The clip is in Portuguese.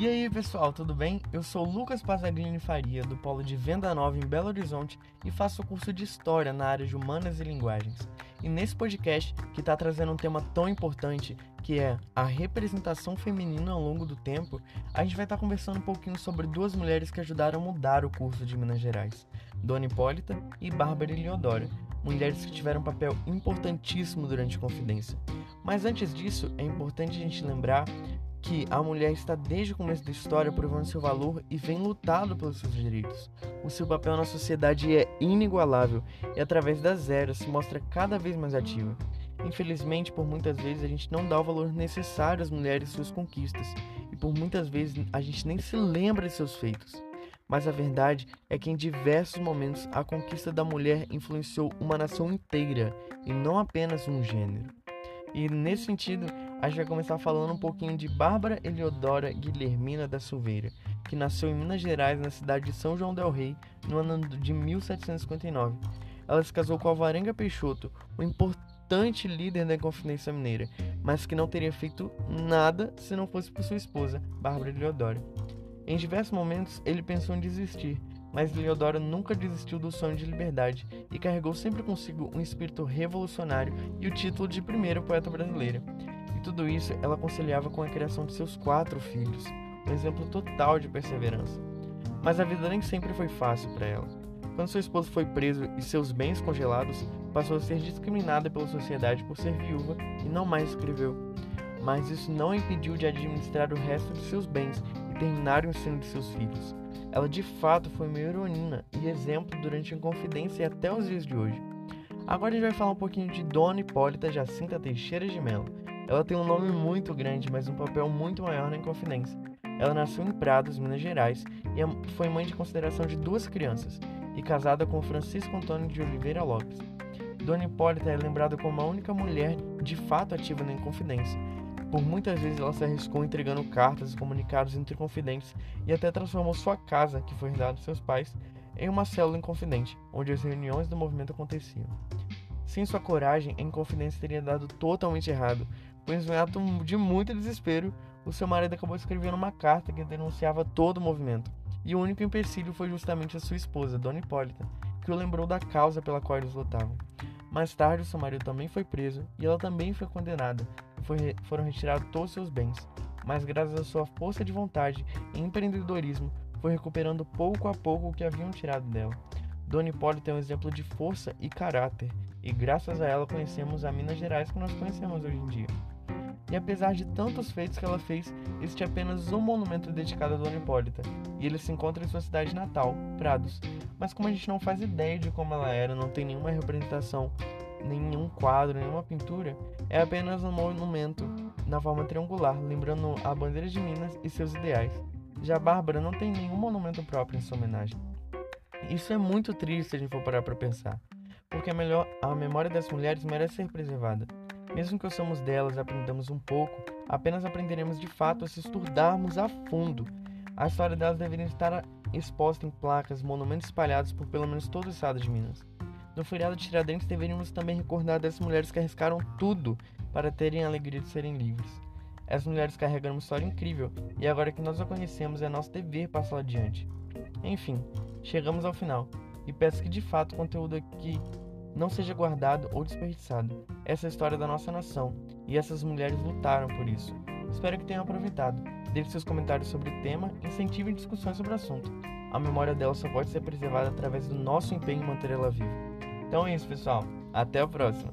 E aí pessoal, tudo bem? Eu sou Lucas Pazaglini Faria, do Polo de Venda Nova em Belo Horizonte e faço o curso de História na área de Humanas e Linguagens. E nesse podcast, que está trazendo um tema tão importante, que é a representação feminina ao longo do tempo, a gente vai estar tá conversando um pouquinho sobre duas mulheres que ajudaram a mudar o curso de Minas Gerais, Dona Hipólita e Bárbara Eliodora, mulheres que tiveram um papel importantíssimo durante a Confidência. Mas antes disso, é importante a gente lembrar que a mulher está desde o começo da história provando seu valor e vem lutado pelos seus direitos. O seu papel na sociedade é inigualável e através das eras se mostra cada vez mais ativa. Infelizmente, por muitas vezes a gente não dá o valor necessário às mulheres e suas conquistas, e por muitas vezes a gente nem se lembra de seus feitos. Mas a verdade é que em diversos momentos a conquista da mulher influenciou uma nação inteira e não apenas um gênero. E nesse sentido, a gente vai começar falando um pouquinho de Bárbara Eliodora Guilhermina da Silveira, que nasceu em Minas Gerais, na cidade de São João del Rei, no ano de 1759. Ela se casou com Alvarenga Peixoto, um importante líder da Inconfidência Mineira, mas que não teria feito nada se não fosse por sua esposa, Bárbara Eliodora. Em diversos momentos, ele pensou em desistir, mas Leodora nunca desistiu do sonho de liberdade e carregou sempre consigo um espírito revolucionário e o título de primeira poeta brasileira. E tudo isso ela conciliava com a criação de seus quatro filhos, um exemplo total de perseverança. Mas a vida nem sempre foi fácil para ela. Quando seu esposo foi preso e seus bens congelados, passou a ser discriminada pela sociedade por ser viúva e não mais escreveu. Mas isso não impediu de administrar o resto de seus bens e terminar o ensino de seus filhos. Ela de fato foi uma heroína e exemplo durante a Inconfidência e até os dias de hoje. Agora a gente vai falar um pouquinho de Dona Hipólita Jacinta Teixeira de Mello. Ela tem um nome muito grande, mas um papel muito maior na Inconfidência. Ela nasceu em Prados, Minas Gerais, e é, foi mãe de consideração de duas crianças, e casada com Francisco Antônio de Oliveira Lopes. Dona Hipólita é lembrada como a única mulher de fato ativa na Inconfidência, por muitas vezes ela se arriscou entregando cartas e comunicados entre confidentes e até transformou sua casa, que foi herdada de seus pais, em uma célula inconfidente, onde as reuniões do movimento aconteciam. Sem sua coragem, a Inconfidência teria dado totalmente errado, pois em um ato de muito desespero, o seu marido acabou escrevendo uma carta que denunciava todo o movimento, e o único empecilho foi justamente a sua esposa, Dona Hipólita, que o lembrou da causa pela qual eles lutavam. Mais tarde, seu marido também foi preso e ela também foi condenada, foi, foram retirados todos seus bens, mas graças à sua força de vontade e empreendedorismo, foi recuperando pouco a pouco o que haviam tirado dela. Dona Hipólita é um exemplo de força e caráter, e graças a ela conhecemos a Minas Gerais que nós conhecemos hoje em dia. E apesar de tantos feitos que ela fez, existe apenas um monumento dedicado a Dona Hipólita, e ele se encontra em sua cidade natal, Prados. Mas como a gente não faz ideia de como ela era, não tem nenhuma representação nenhum quadro, nenhuma pintura, é apenas um monumento na forma triangular, lembrando a bandeira de Minas e seus ideais. Já Bárbara não tem nenhum monumento próprio em sua homenagem. Isso é muito triste se a gente for parar para pensar, porque a, melhor, a memória das mulheres merece ser preservada. Mesmo que ouçamos delas aprendamos um pouco, apenas aprenderemos de fato se estudarmos a fundo. A história delas deveria estar exposta em placas, monumentos espalhados por pelo menos todo o estado de Minas. No feriado de Tiradentes deveríamos também recordar dessas mulheres que arriscaram tudo para terem a alegria de serem livres. Essas mulheres carregam uma história incrível e agora que nós a conhecemos é nosso dever passá-la adiante. Enfim, chegamos ao final e peço que de fato o conteúdo aqui não seja guardado ou desperdiçado. Essa é a história da nossa nação e essas mulheres lutaram por isso. Espero que tenham aproveitado. Deixe seus comentários sobre o tema e incentive discussões sobre o assunto. A memória dela só pode ser preservada através do nosso empenho em manter ela viva. Então é isso, pessoal. Até a próxima.